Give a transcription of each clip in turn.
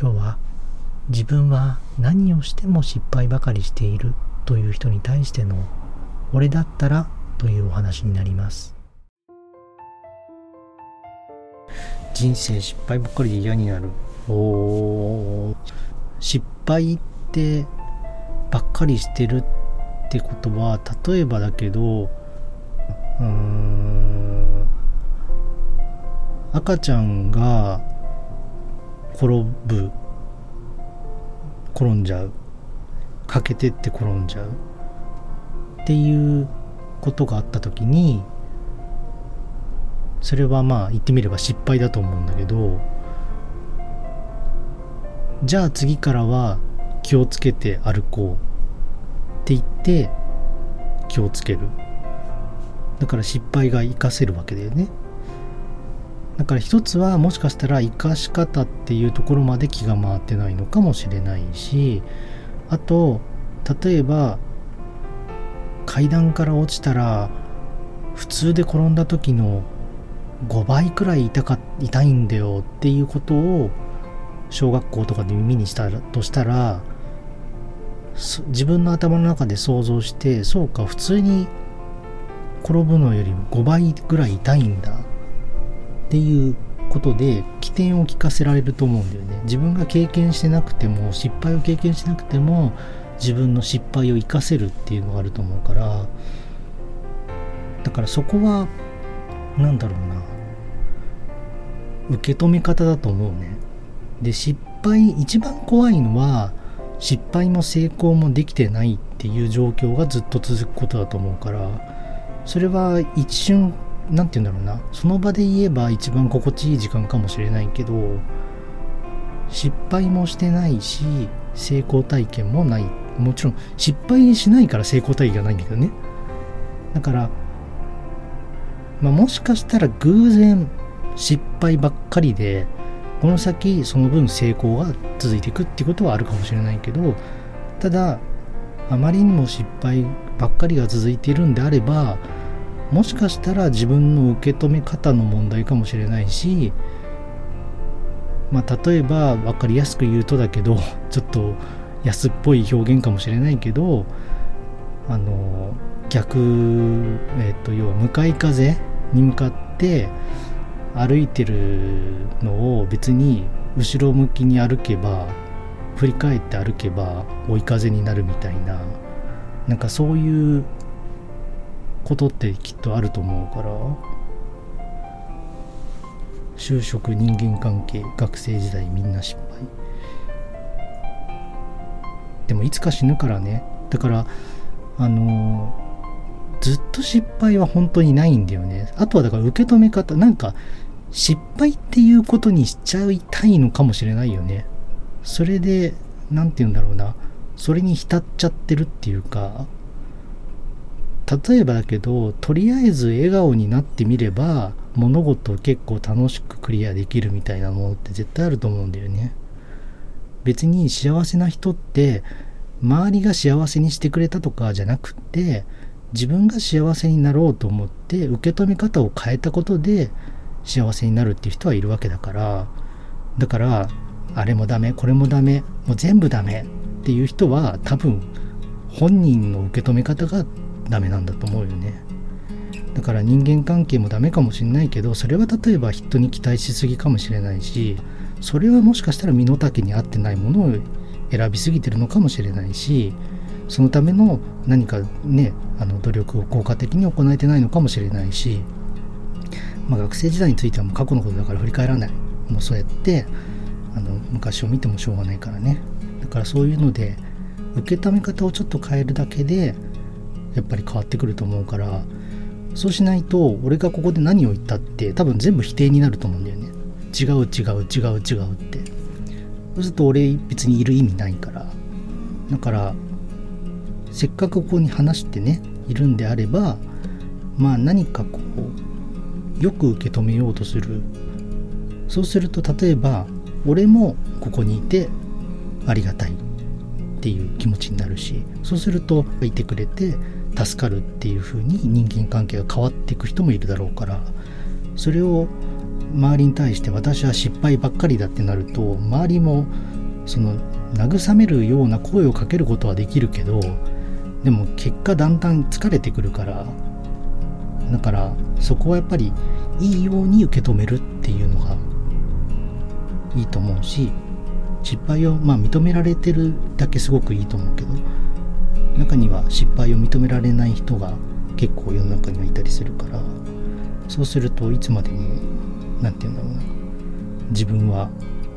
今日は自分は何をしても失敗ばかりしているという人に対しての俺だったらというお話になります。人生失敗ばっかりで嫌になる。お失敗ってばっかりしてるってことは例えばだけどうん赤ちゃんが転ぶ転んじゃう欠けてって転んじゃうっていうことがあった時にそれはまあ言ってみれば失敗だと思うんだけどじゃあ次からは気をつけて歩こうって言って気をつける。だから失敗が活かせるわけだよね。だから一つはもしかしたら生かし方っていうところまで気が回ってないのかもしれないしあと例えば階段から落ちたら普通で転んだ時の5倍くらい痛か痛いんだよっていうことを小学校とかで耳にしたとしたら自分の頭の中で想像してそうか普通に転ぶのよりも5倍ぐらい痛いんだ。っていうことで起点を聞かせられると思うんだよね。自分が経験してなくても失敗を経験しなくても自分の失敗を生かせるっていうのがあると思うから。だからそこは何だろうな。受け止め方だと思うね。で失敗一番怖いのは失敗も成功もできてないっていう状況がずっと続くことだと思うから。それは一瞬何て言うんだろうな。その場で言えば一番心地いい時間かもしれないけど失敗もしてないし成功体験もない。もちろん失敗しないから成功体験がないんだけどね。だから、まあ、もしかしたら偶然失敗ばっかりでこの先その分成功が続いていくっていうことはあるかもしれないけどただあまりにも失敗ばっかりが続いているんであればもしかしたら自分の受け止め方の問題かもしれないしまあ例えば分かりやすく言うとだけどちょっと安っぽい表現かもしれないけどあの逆えっ、と要は向かい風に向かって歩いてるのを別に後ろ向きに歩けば振り返って歩けば追い風になるみたいななんかそういうことってきっとあると思うから就職人間関係学生時代みんな失敗。でもいつか死ぬからね。だからあのずっと失敗は本当にないんだよね。あとはだから受け止め方なんか失敗っていうことにしちゃいたいのかもしれないよね。それで何て言うんだろうな。それに浸っちゃってるっていうか例えばだけどとりあえず笑顔になってみれば物事を結構楽しくクリアできるみたいなものって絶対あると思うんだよね。別に幸せな人って周りが幸せにしてくれたとかじゃなくって自分が幸せになろうと思って受け止め方を変えたことで幸せになるっていう人はいるわけだから。だからあれもダメこれもダメもう全部ダメっていう人は多分本人の受け止め方がダメなんだと思うよね。だから人間関係もダメかもしれないけどそれは例えば人に期待しすぎかもしれないしそれはもしかしたら身の丈に合ってないものを選びすぎてるのかもしれないしそのための何かねあの努力を効果的に行えてないのかもしれないし、まあ、学生時代についてはもう過去のことだから振り返らない。もうそうやってあの昔を見てもしょうがないからね。だからそういうので受け止め方をちょっと変えるだけでやっぱり変わってくると思うからそうしないと俺がここで何を言ったって多分全部否定になると思うんだよね。違う違う違う違うって。そうすると俺別にいる意味ないから。だからせっかくここに話してねいるんであればまあ何かこうよく受け止めようとする。そうすると例えば俺もここにいてありがたいっていう気持ちになるしそうするといてくれて助かるっていう風に人間関係が変わっていく人もいるだろうからそれを周りに対して私は失敗ばっかりだってなると周りもその慰めるような声をかけることはできるけどでも結果だんだん疲れてくるからだからそこはやっぱりいいように受け止めるっていうのがいいと思うし失敗をまあ認められてるだけすごくいいと思うけど中には失敗を認められない人が結構世の中にはいたりするからそうするといつまでも何て言うんだろうな自分は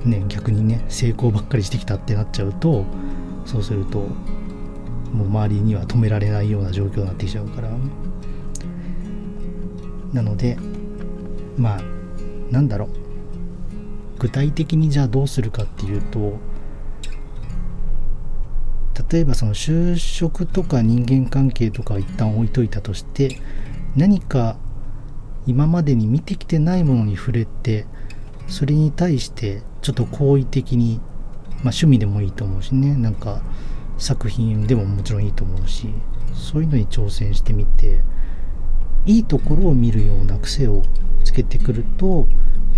ね逆にね成功ばっかりしてきたってなっちゃうとそうするともう周りには止められないような状況になってきちゃうから。なのでまあなんだろう。具体的にじゃあどうするかっていうと例えばその就職とか人間関係とかを一旦置いといたとして何か今までに見てきてないものに触れてそれに対してちょっと好意的に、まあ、趣味でもいいと思うしね。なんか作品でももちろんいいと思うしそういうのに挑戦してみていいところを見るような癖をつけてくると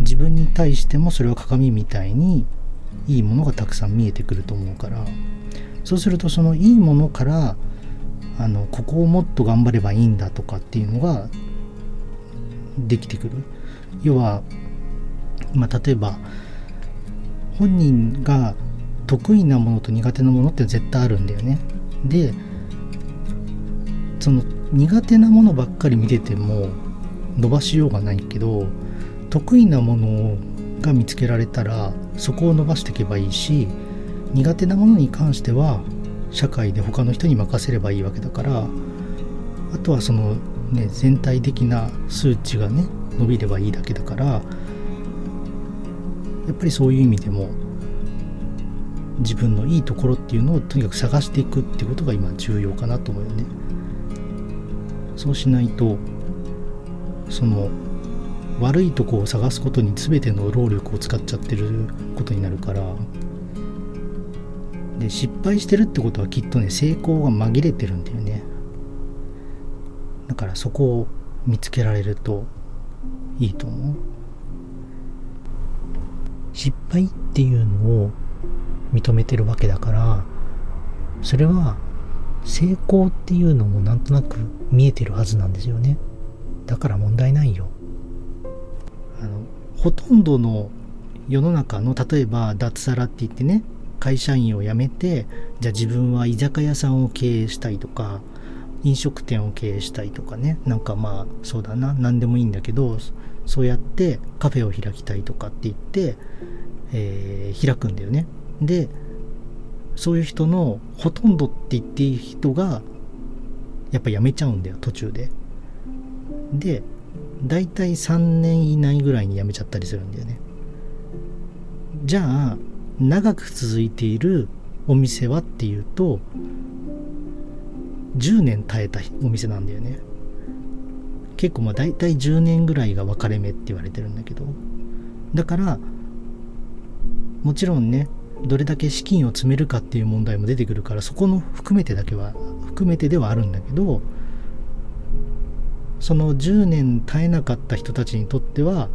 自分に対してもそれは鏡みたいにいいものがたくさん見えてくると思うから。そうするとそのいいものからあのここをもっと頑張ればいいんだとかっていうのができてくる。要は、まあ、例えば本人が得意なものと苦手なものって絶対あるんだよね。でその苦手なものばっかり見てても伸ばしようがないけど得意なものが見つけられたらそこを伸ばしていけばいいし苦手なものに関しては社会で他の人に任せればいいわけだからあとはそのね全体的な数値がね伸びればいいだけだからやっぱりそういう意味でも自分のいいところっていうのをとにかく探していくってことが今重要かなと思うよね。そうしないとその悪いとこを探すことに全ての労力を使っちゃってることになるからで失敗してるってことはきっとね成功が紛れてるんだよね。だからそこを見つけられるといいと思う。失敗っていうのを認めてるわけだからそれは成功っていうのもなんとなく見えてるはずなんですよね。だから問題ないよ。あのほとんどの世の中の例えば脱サラって言ってね会社員を辞めてじゃあ自分は居酒屋さんを経営したいとか飲食店を経営したいとかね。なんかまあそうだな。何でもいいんだけどそうやってカフェを開きたいとかって言って、えー、開くんだよね。でそういう人のほとんどって言っていい人がやっぱ辞めちゃうんだよ途中で。で大体3年以内ぐらいに辞めちゃったりするんだよね。じゃあ長く続いているお店はっていうと10年耐えたお店なんだよね。結構まあ大体10年ぐらいが分かれ目って言われてるんだけど。だからもちろんねどれだけ資金を積めるかっていう問題も出てくるからそこの含めてだけは含めてではあるんだけどその10年耐えなかった人たちにとっては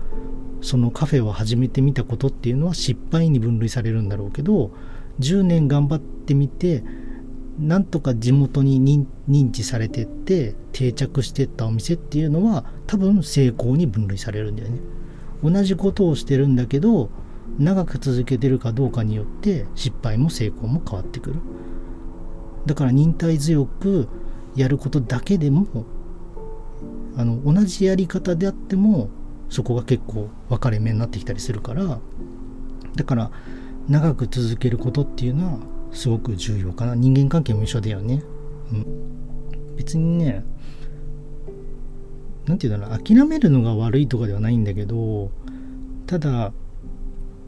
そのカフェを始めてみたことっていうのは失敗に分類されるんだろうけど10年頑張ってみてなんとか地元に認知されてって定着してったお店っていうのは多分成功に分類されるんだよね。同じことをしてるんだけど長く続けてるかどうかによって失敗も成功も変わってくる。だから忍耐強くやることだけでもあの同じやり方であってもそこが結構分かれ目になってきたりするからだから長く続けることっていうのはすごく重要かな。人間関係も一緒だよね、うん、別にね何て言うんだろう諦めるのが悪いとかではないんだけどただ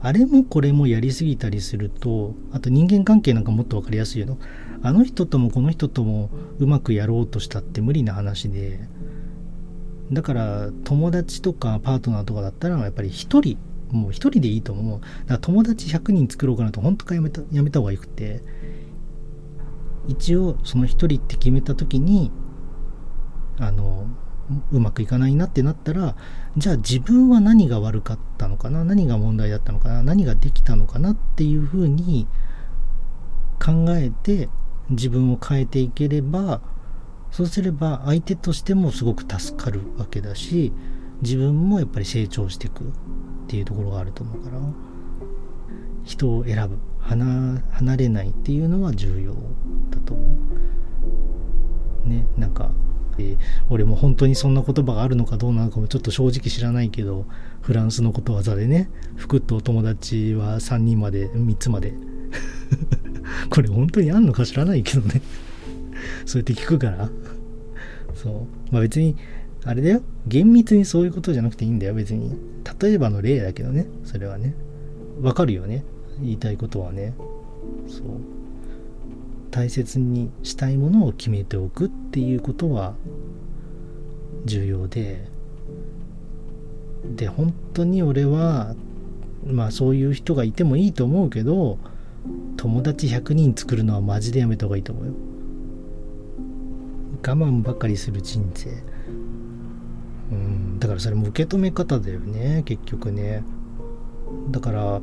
あれもこれもやりすぎたりするとあと人間関係なんかもっと分かりやすいよあの人ともこの人ともうまくやろうとしたって無理な話でだから友達とかパートナーとかだったらやっぱり一人もう一人でいいと思う。だから友達100人作ろうかなと本当かやめたやめた方がよくて一応その一人って決めた時にあのうまくいかないなってなったらじゃあ自分は何が悪かったのかな？何が問題だったのかな？何ができたのかなっていうふうに考えて自分を変えていければそうすれば相手としてもすごく助かるわけだし自分もやっぱり成長していくっていうところがあると思うから人を選ぶ離れないっていうのは重要だと思う。ねなんかえ俺も本当にそんな言葉があるのかどうなのかもちょっと正直知らないけどフランスのことわざでね服とお友達は3人まで3つまで。これ本当にあんのか知らないけどね。そうやって聞くから。そう。まあ別にあれだよ。厳密にそういうことじゃなくていいんだよ。別に。例えばの例だけどね。それはね。わかるよね。言いたいことはね。そう。大切にしたいものを決めておくっていうことは重要で。で本当に俺はまあそういう人がいてもいいと思うけど友達100人作るのはマジでやめた方がいいと思うよ。我慢ばかりする人生。うん。だからそれも受け止め方だよね。結局ね。だから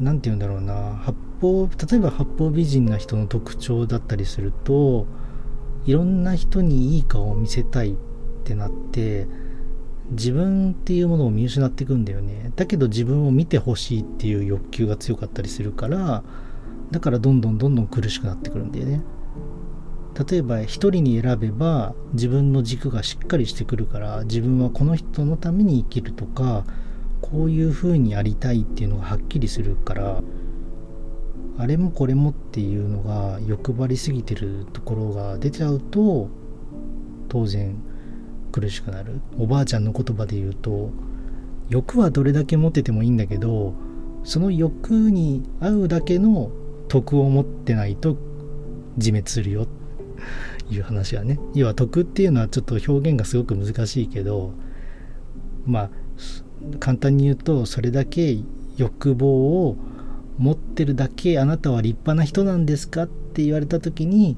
何て言うんだろうな。八方例えば八方美人な人の特徴だったりするといろんな人にいい顔を見せたいってなって自分っていうものを見失っていくんだよね。だけど自分を見てほしいっていう欲求が強かったりするからだからどんどんどんどん苦しくなってくるんだよね。例えば一人に選べば自分の軸がしっかりしてくるから自分はこの人のために生きるとかこういう風にやりたいっていうのがはっきりするからあれもこれもっていうのが欲張りすぎてるところが出ちゃうと当然苦しくなる。おばあちゃんの言葉で言うと欲はどれだけ持っててもいいんだけどその欲に合うだけの徳を持ってないと自滅するよ。いう話はね。要は徳っていうのはちょっと表現がすごく難しいけどまあ簡単に言うとそれだけ欲望を持ってるだけあなたは立派な人なんですかって言われた時に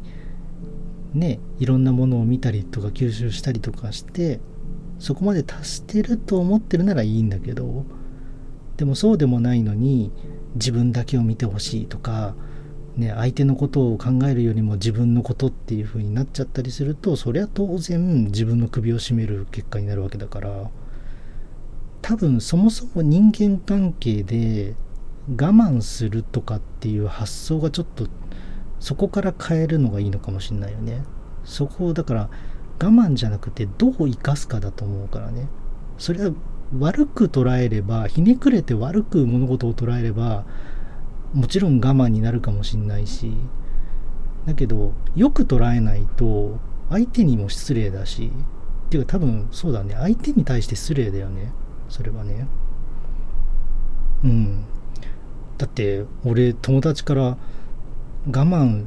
ねいろんなものを見たりとか吸収したりとかしてそこまで達してると思ってるならいいんだけどでもそうでもないのに自分だけを見てほしいとか、ね、相手のことを考えるよりも自分のことっていう風になっちゃったりするとそりゃ当然自分の首を絞める結果になるわけだから多分そもそも人間関係で我慢するとかっていう発想がちょっとそこから変えるのがいいのかもしれないよね。そこをだから我慢じゃなくてどう生かすかだと思うからね。それは悪く捉えればひねくれて悪く物事を捉えればもちろん我慢になるかもしんないしだけどよく捉えないと相手にも失礼だしっていうか多分そうだね。相手に対して失礼だよね。それはね。うん。だって俺友達から我慢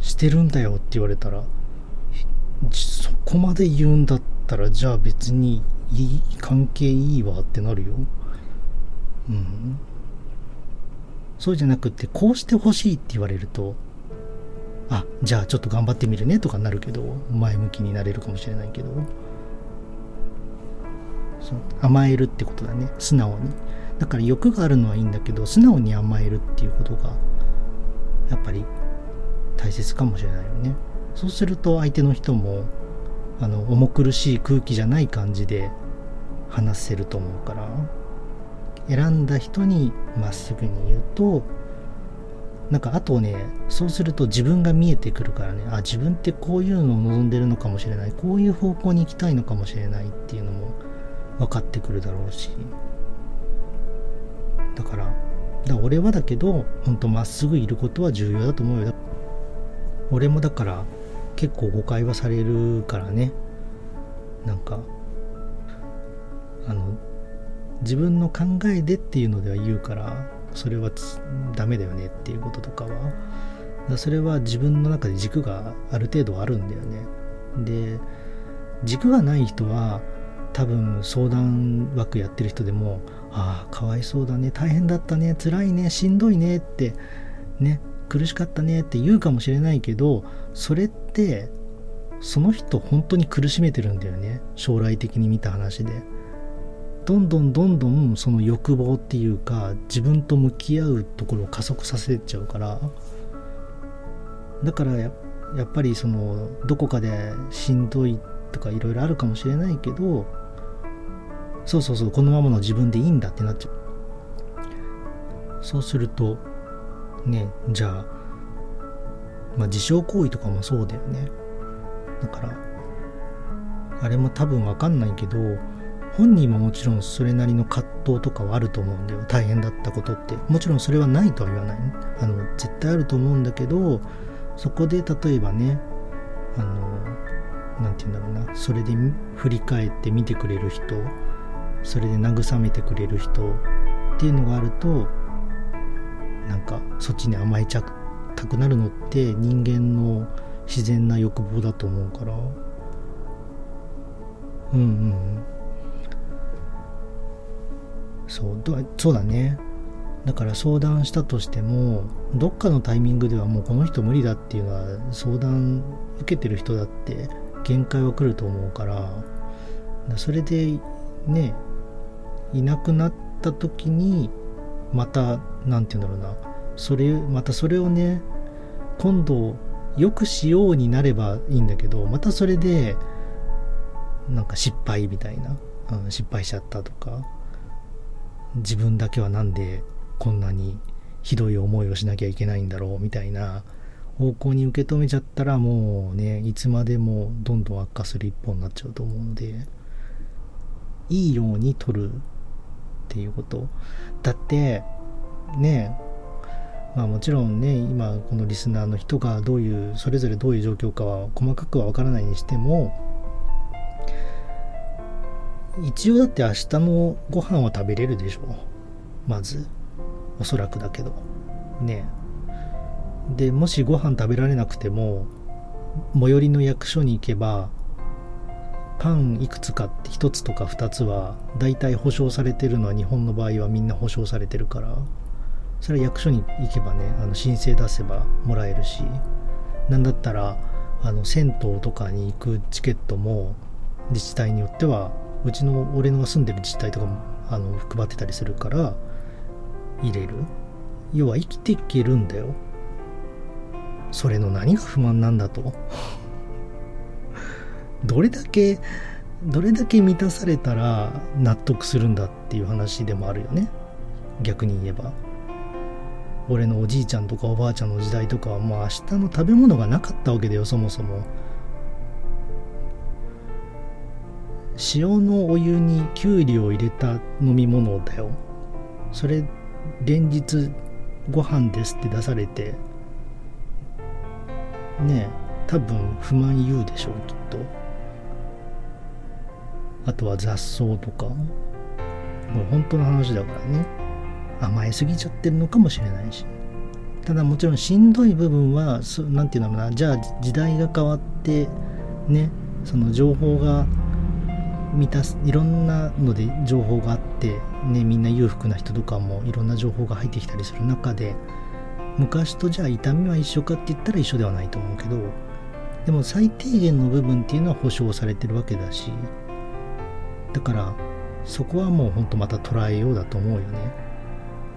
してるんだよって言われたらそこまで言うんだったらじゃあ別にいい関係いいわってなるよ。うん。そうじゃなくてこうしてほしいって言われるとあじゃあちょっと頑張ってみるねとかなるけど前向きになれるかもしれないけど。そ甘えるってことだね素直に。だから欲があるのはいいんだけど素直に甘えるっていうことがやっぱり大切かもしれないよね。そうすると相手の人もあの重苦しい空気じゃない感じで話せると思うから。選んだ人にまっすぐに言うとなんかあとねそうすると自分が見えてくるからね。あ自分ってこういうのを望んでるのかもしれない。こういう方向に行きたいのかもしれないっていうのも分かってくるだろうし。だからだ俺はだけど本当まっすぐいることは重要だと思うよ。俺もだから結構誤解はされるからね。なんかあの自分の考えでっていうのでは言うからそれはダメだよねっていうこととかは。だそれは自分の中で軸がある程度あるんだよね。で軸がない人は多分相談枠やってる人でもああかわいそうだね大変だったね辛いねしんどいねってね苦しかったねって言うかもしれないけどそれってその人本当に苦しめてるんだよね将来的に見た話で。どんどんどんどんその欲望っていうか自分と向き合うところを加速させちゃうから。だからやっぱりそのどこかでしんどいとかいろいろあるかもしれないけどそうそうそうこのままの自分でいいんだってなっちゃう。そうするとねじゃあまあ自傷行為とかもそうだよね。だからあれも多分わかんないけど本人ももちろんそれなりの葛藤とかはあると思うんだよ。大変だったことって。もちろんそれはないとは言わない、あの絶対あると思うんだけどそこで例えばねあの何て言うんだろうな。それで振り返って見てくれる人それで慰めてくれる人っていうのがあるとなんかそっちに甘えちゃったくなるのって人間の自然な欲望だと思うから。うんうん。そうそうだね。だから相談したとしてもどっかのタイミングではもうこの人無理だっていうのは相談受けてる人だって限界は来ると思うからそれでねいなくなった時にまた何て言うんだろうな。それまたそれをね今度よくしようになればいいんだけどまたそれでなんか失敗みたいな、うん、失敗しちゃったとか自分だけはなんでこんなにひどい思いをしなきゃいけないんだろうみたいな方向に受け止めちゃったらもうねいつまでもどんどん悪化する一方になっちゃうと思うのでいいように取るっていうこと。だってねまあもちろんね今このリスナーの人がどういうそれぞれどういう状況かは細かくは分からないにしても一応だって明日のご飯は食べれるでしょ。まず。おそらくだけど。ねでもしご飯食べられなくても最寄りの役所に行けばパンいくつかって1つとか2つは大体保証されてるのは日本の場合はみんな保証されてるから。それは役所に行けばねあの申請出せばもらえるし。なんだったらあの銭湯とかに行くチケットも自治体によってはうちの俺の住んでる自治体とかもあの配ってたりするから入れる。要は生きていけるんだよ。それの何が不満なんだと。どれだけどれだけ満たされたら納得するんだっていう話でもあるよね。逆に言えば。俺のおじいちゃんとかおばあちゃんの時代とかはもう明日の食べ物がなかったわけだよそもそも。塩のお湯にきゅうりを入れた飲み物だよ。それ連日ご飯ですって出されて。ねえ多分不満言うでしょうきっと。あとは雑草とか。もう本当の話だからね。甘えすぎちゃってるのかもしれないし。ただもちろんしんどい部分は何て言うんだろうな。じゃあ時代が変わってねその情報が満たすいろんなので情報があって、ね、みんな裕福な人とかもいろんな情報が入ってきたりする中で昔とじゃあ痛みは一緒かって言ったら一緒ではないと思うけどでも最低限の部分っていうのは保証されてるわけだしだからそこはもうほんとまた捉えようだと思うよね。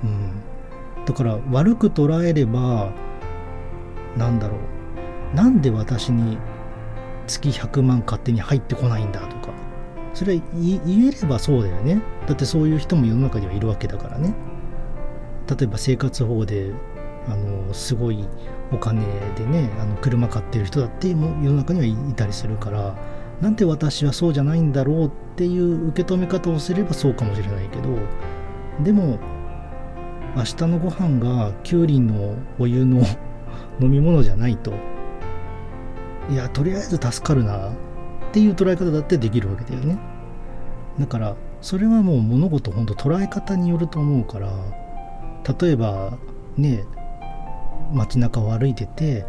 うん。だから悪く捉えればなんだろう。なんで私に月100万勝手に入ってこないんだとか。それは言えればそうだよね。だってそういう人も世の中にはいるわけだからね。例えば生活保護であのすごいお金でねあの車買ってる人だっても世の中にはいたりするからなんで私はそうじゃないんだろうっていう受け止め方をすればそうかもしれないけどでも明日のご飯がきゅうりのお湯の 飲み物じゃないと。いやとりあえず助かるな。っていう捉え方だってできるわけだよね。だからそれはもう物事ほんと捉え方によると思うから例えばね街中を歩いてて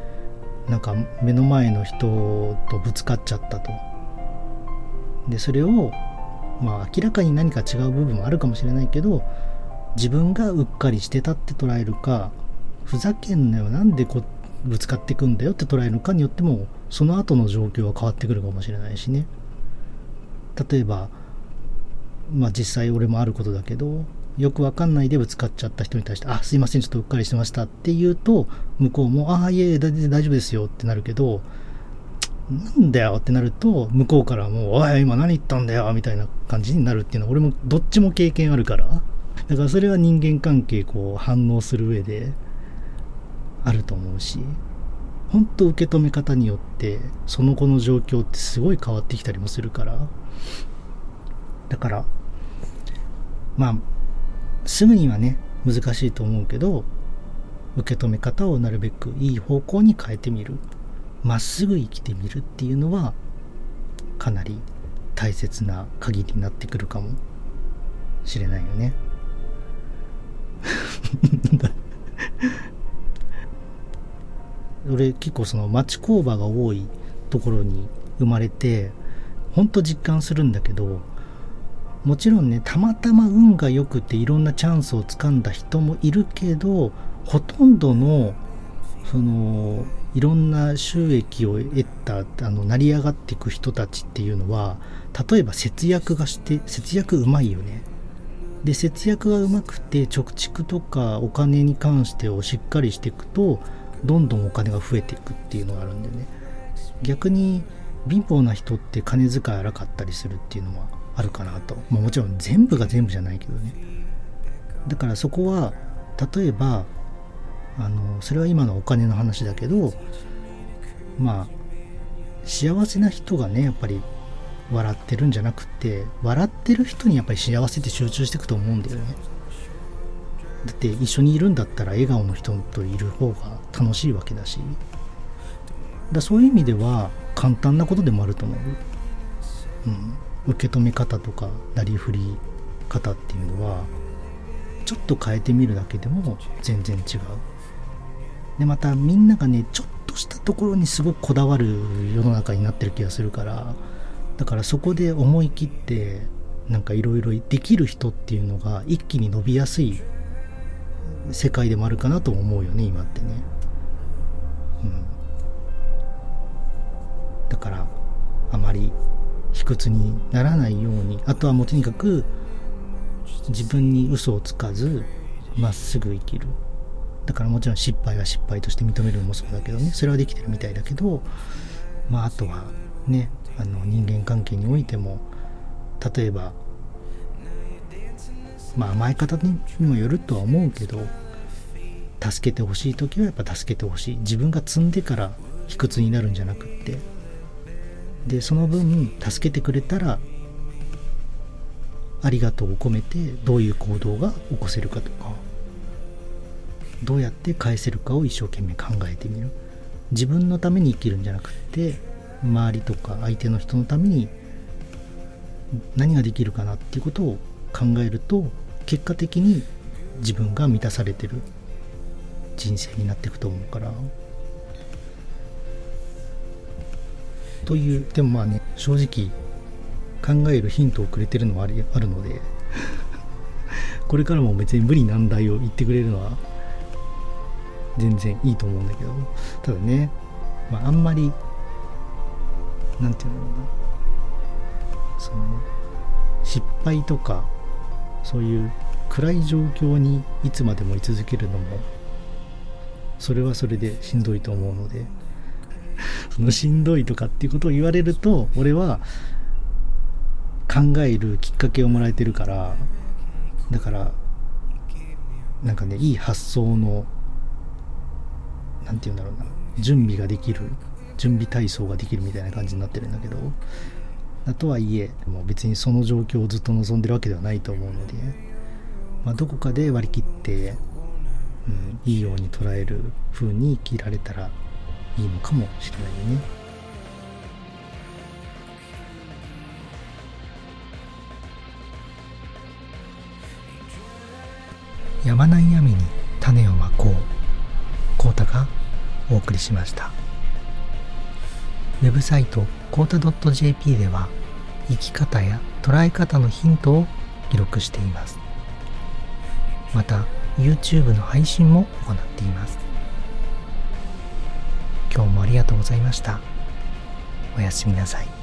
なんか目の前の人とぶつかっちゃったと。でそれをまあ明らかに何か違う部分もあるかもしれないけど自分がうっかりしてたって捉えるかふざけんなよなんでこぶつかってくんだよって捉えるかによってもその後の状況は変わってくるかもしれないしね。例えばまあ実際俺もあることだけどよくわかんないでぶつかっちゃった人に対して、あ、すいません、ちょっとうっかりしてましたって言うと、向こうも、ああ、いえいえ、大丈夫ですよってなるけど、なんだよってなると、向こうからもう、おい、今何言ったんだよみたいな感じになるっていうのは、俺もどっちも経験あるから、だからそれは人間関係こう反応する上であると思うし、本当受け止め方によって、その子の状況ってすごい変わってきたりもするから、だから、まあ、すぐにはね、難しいと思うけど、受け止め方をなるべくいい方向に変えてみる。まっすぐ生きてみるっていうのは、かなり大切な鍵になってくるかもしれないよね。俺結構その町工場が多いところに生まれて、ほんと実感するんだけど、もちろんねたまたま運が良くていろんなチャンスをつかんだ人もいるけどほとんどのそのいろんな収益を得たあの成り上がっていく人たちっていうのは例えば節約がして節約うまいよね。で節約がうまくて貯蓄とかお金に関してをしっかりしていくとどんどんお金が増えていくっていうのがあるんでね。逆に貧乏な人って金遣い荒かったりするっていうのはあるかなと、まあ、もちろん全部が全部じゃないけどね。だからそこは例えばあのそれは今のお金の話だけどまあ幸せな人がねやっぱり笑ってるんじゃなくて笑ってる人にやっぱり幸せって集中していくと思うんだよね。だって一緒にいるんだったら笑顔の人といる方が楽しいわけだし。だそういう意味では簡単なことでもあると思う。うん。受け止め方とかなりふり方っていうのはちょっと変えてみるだけでも全然違う。でまたみんながねちょっとしたところにすごくこだわる世の中になってる気がするからだからそこで思い切ってなんかいろいろできる人っていうのが一気に伸びやすい世界でもあるかなと思うよね今ってね。うん。だからあまり卑屈にならないようにあとはもうとにかく自分に嘘をつかずまっすぐ生きる。だからもちろん失敗は失敗として認めるのもそうだけどねそれはできてるみたいだけどまああとはねあの人間関係においても例えばまあ甘え方にもよるとは思うけど助けてほしい時はやっぱ助けてほしい。自分が積んでから卑屈になるんじゃなくって。でその分助けてくれたらありがとうを込めてどういう行動が起こせるかとかどうやって返せるかを一生懸命考えてみる。自分のために生きるんじゃなくって周りとか相手の人のために何ができるかなっていうことを考えると結果的に自分が満たされてる人生になっていくと思うから。というでもまあね正直考えるヒントをくれてるのはありあるので これからも別に無理難題を言ってくれるのは全然いいと思うんだけど。ただね、まあ、あんまりなんていうな。その失敗とかそういう暗い状況にいつまでも居続けるのもそれはそれでしんどいと思うので そのしんどいとかっていうことを言われると俺は考えるきっかけをもらえてるからだからなんかねいい発想の何て言うんだろうな準備ができる準備体操ができるみたいな感じになってるんだけどとはいえもう別にその状況をずっと望んでるわけではないと思うので、まあ、どこかで割り切って、うん、いいように捉える風に生きられたらいいのかもしれないよね。やまない闇に種をまこう。コータがお送りしました。ウェブサイトコータ .jp では生き方や捉え方のヒントを記録しています。また YouTube の配信も行っています。今日もありがとうございました。おやすみなさい